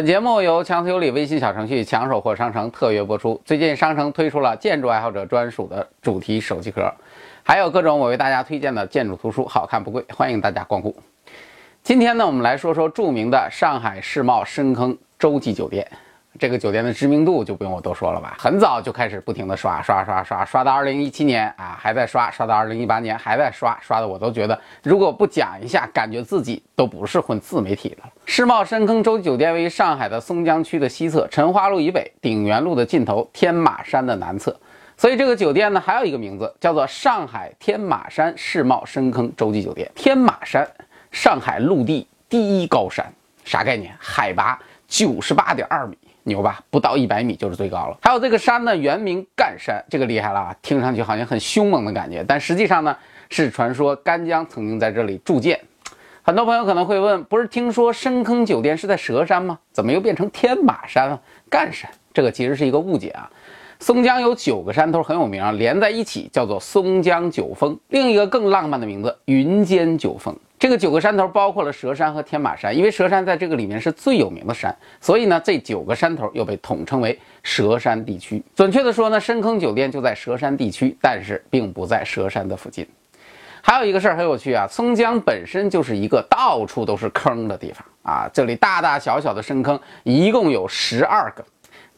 本节目由强词有理微信小程序抢手货商城特约播出。最近商城推出了建筑爱好者专属的主题手机壳，还有各种我为大家推荐的建筑图书，好看不贵，欢迎大家光顾。今天呢，我们来说说著名的上海世贸深坑洲际酒店。这个酒店的知名度就不用我多说了吧，很早就开始不停的刷刷刷刷，刷到二零一七年啊还在刷，刷到二零一八年还在刷，刷的我都觉得如果不讲一下，感觉自己都不是混自媒体的了。世贸深坑洲际酒店位于上海的松江区的西侧，陈华路以北，鼎元路的尽头，天马山的南侧。所以这个酒店呢还有一个名字叫做上海天马山世贸深坑洲际酒店。天马山，上海陆地第一高山，啥概念？海拔九十八点二米。牛吧，不到一百米就是最高了。还有这个山呢，原名赣山，这个厉害了啊！听上去好像很凶猛的感觉，但实际上呢，是传说干将曾经在这里铸剑。很多朋友可能会问，不是听说深坑酒店是在蛇山吗？怎么又变成天马山了？赣山，这个其实是一个误解啊。松江有九个山头很有名，连在一起叫做松江九峰。另一个更浪漫的名字，云间九峰。这个九个山头包括了佘山和天马山，因为佘山在这个里面是最有名的山，所以呢，这九个山头又被统称为佘山地区。准确的说呢，深坑酒店就在佘山地区，但是并不在佘山的附近。还有一个事儿很有趣啊，松江本身就是一个到处都是坑的地方啊，这里大大小小的深坑一共有十二个。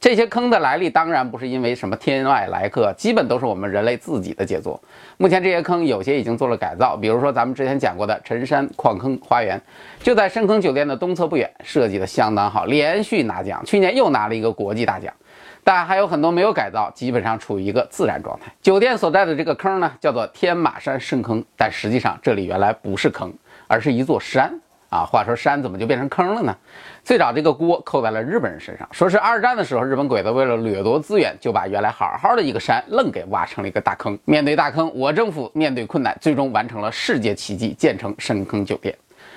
这些坑的来历当然不是因为什么天外来客，基本都是我们人类自己的杰作。目前这些坑有些已经做了改造，比如说咱们之前讲过的陈山矿坑花园，就在深坑酒店的东侧不远，设计的相当好，连续拿奖，去年又拿了一个国际大奖。但还有很多没有改造，基本上处于一个自然状态。酒店所在的这个坑呢，叫做天马山深坑，但实际上这里原来不是坑，而是一座山。啊，话说山怎么就变成坑了呢？最早这个锅扣在了日本人身上，说是二战的时候，日本鬼子为了掠夺资源，就把原来好好的一个山愣给挖成了一个大坑。面对大坑，我政府面对困难，最终完成了世界奇迹，建成深坑酒店。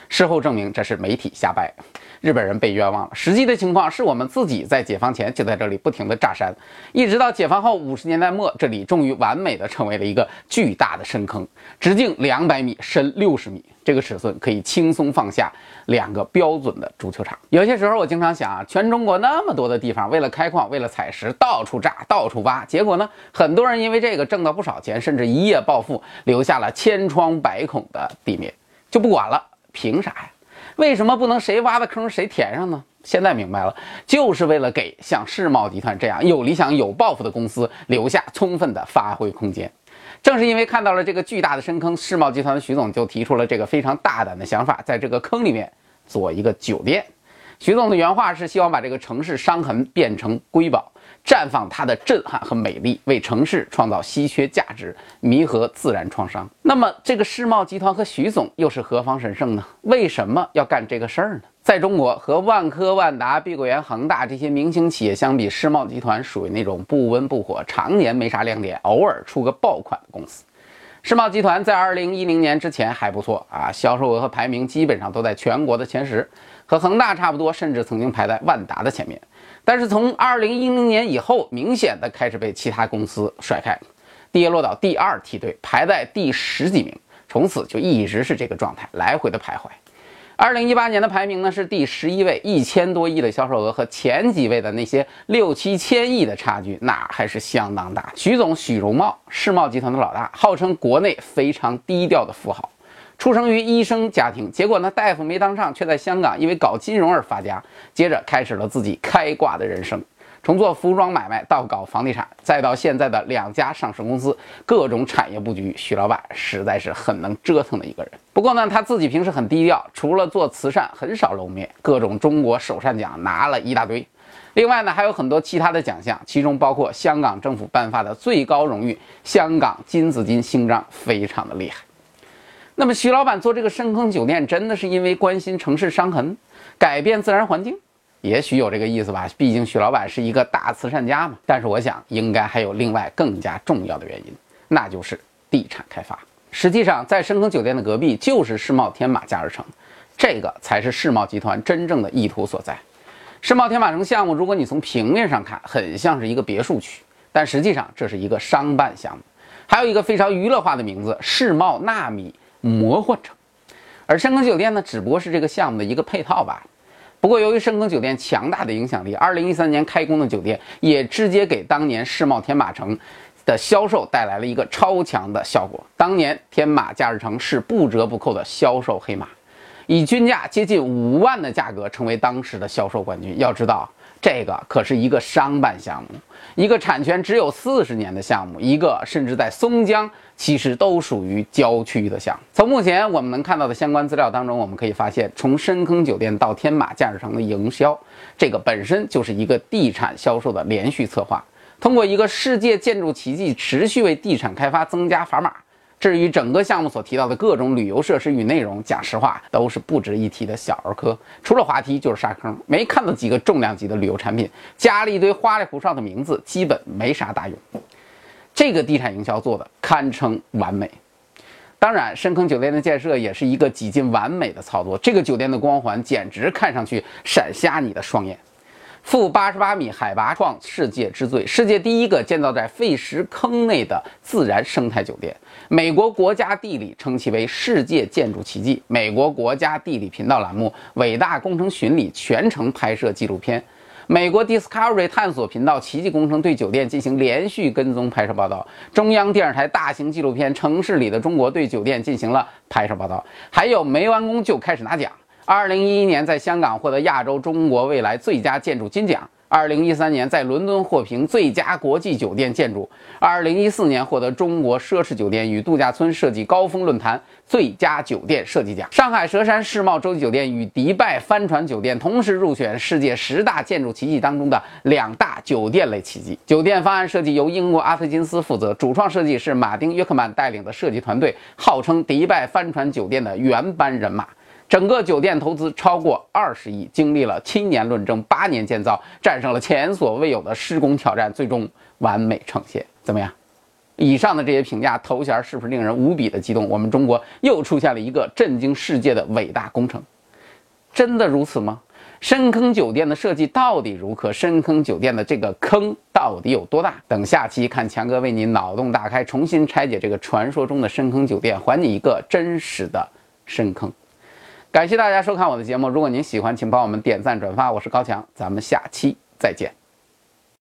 事后证明这是媒体瞎掰，日本人被冤枉了。实际的情况是我们自己在解放前就在这里不停的炸山，一直到解放后五十年代末，这里终于完美的成为了一个巨大的深坑，直径两百米，深六十米。这个尺寸可以轻松放下两个标准的足球场。有些时候我经常想啊，全中国那么多的地方，为了开矿，为了采石，到处炸，到处挖，结果呢，很多人因为这个挣到不少钱，甚至一夜暴富，留下了千疮百孔的地面，就不管了，凭啥呀？为什么不能谁挖的坑谁填上呢？现在明白了，就是为了给像世贸集团这样有理想、有抱负的公司留下充分的发挥空间。正是因为看到了这个巨大的深坑，世贸集团的徐总就提出了这个非常大胆的想法，在这个坑里面做一个酒店。徐总的原话是希望把这个城市伤痕变成瑰宝，绽放它的震撼和美丽，为城市创造稀缺价值，弥合自然创伤。那么，这个世贸集团和徐总又是何方神圣呢？为什么要干这个事儿呢？在中国，和万科、万达、碧桂园、恒大这些明星企业相比，世贸集团属于那种不温不火、常年没啥亮点、偶尔出个爆款的公司。世贸集团在二零一零年之前还不错啊，销售额和排名基本上都在全国的前十，和恒大差不多，甚至曾经排在万达的前面。但是从二零一零年以后，明显的开始被其他公司甩开，跌落到第二梯队，排在第十几名，从此就一直是这个状态，来回的徘徊。二零一八年的排名呢是第十一位，一千多亿的销售额和前几位的那些六七千亿的差距，那还是相当大。许总许荣茂，世贸集团的老大，号称国内非常低调的富豪，出生于医生家庭，结果呢大夫没当上，却在香港因为搞金融而发家，接着开始了自己开挂的人生。从做服装买卖到搞房地产，再到现在的两家上市公司，各种产业布局，徐老板实在是很能折腾的一个人。不过呢，他自己平时很低调，除了做慈善，很少露面。各种中国首善奖拿了一大堆，另外呢，还有很多其他的奖项，其中包括香港政府颁发的最高荣誉——香港金紫荆勋章，非常的厉害。那么，徐老板做这个深坑酒店，真的是因为关心城市伤痕，改变自然环境？也许有这个意思吧，毕竟许老板是一个大慈善家嘛。但是我想，应该还有另外更加重要的原因，那就是地产开发。实际上，在深坑酒店的隔壁就是世贸天马假日城，这个才是世贸集团真正的意图所在。世贸天马城项目，如果你从平面上看，很像是一个别墅区，但实际上这是一个商办项目，还有一个非常娱乐化的名字——世贸纳米魔幻城。而深坑酒店呢，只不过是这个项目的一个配套罢了。不过，由于深坑酒店强大的影响力，2013年开工的酒店也直接给当年世贸天马城的销售带来了一个超强的效果。当年天马假日城是不折不扣的销售黑马，以均价接近五万的价格成为当时的销售冠军。要知道。这个可是一个商办项目，一个产权只有四十年的项目，一个甚至在松江其实都属于郊区的项目。从目前我们能看到的相关资料当中，我们可以发现，从深坑酒店到天马驾驶城的营销，这个本身就是一个地产销售的连续策划，通过一个世界建筑奇迹，持续为地产开发增加砝码。至于整个项目所提到的各种旅游设施与内容，讲实话都是不值一提的小儿科，除了滑梯就是沙坑，没看到几个重量级的旅游产品，加了一堆花里胡哨的名字，基本没啥大用。这个地产营销做的堪称完美。当然，深坑酒店的建设也是一个几近完美的操作，这个酒店的光环简直看上去闪瞎你的双眼。负八十八米海拔创世界之最，世界第一个建造在废石坑内的自然生态酒店。美国国家地理称其为世界建筑奇迹。美国国家地理频道栏目《伟大工程巡礼》全程拍摄纪录片。美国 Discovery 探索频道奇迹工程对酒店进行连续跟踪拍摄报道。中央电视台大型纪录片《城市里的中国》对酒店进行了拍摄报道。还有没完工就开始拿奖。二零一一年在香港获得亚洲中国未来最佳建筑金奖，二零一三年在伦敦获评最佳国际酒店建筑，二零一四年获得中国奢侈酒店与度假村设计高峰论坛最佳酒店设计奖。上海佘山世贸洲际酒店与迪拜帆船酒店同时入选世界十大建筑奇迹当中的两大酒店类奇迹。酒店方案设计由英国阿特金斯负责，主创设计是马丁约克曼带领的设计团队，号称迪拜帆船酒店的原班人马。整个酒店投资超过二十亿，经历了七年论证、八年建造，战胜了前所未有的施工挑战，最终完美呈现。怎么样？以上的这些评价头衔是不是令人无比的激动？我们中国又出现了一个震惊世界的伟大工程，真的如此吗？深坑酒店的设计到底如何？深坑酒店的这个坑到底有多大？等下期看强哥为你脑洞大开，重新拆解这个传说中的深坑酒店，还你一个真实的深坑。感谢大家收看我的节目。如果您喜欢，请帮我们点赞转发。我是高强，咱们下期再见。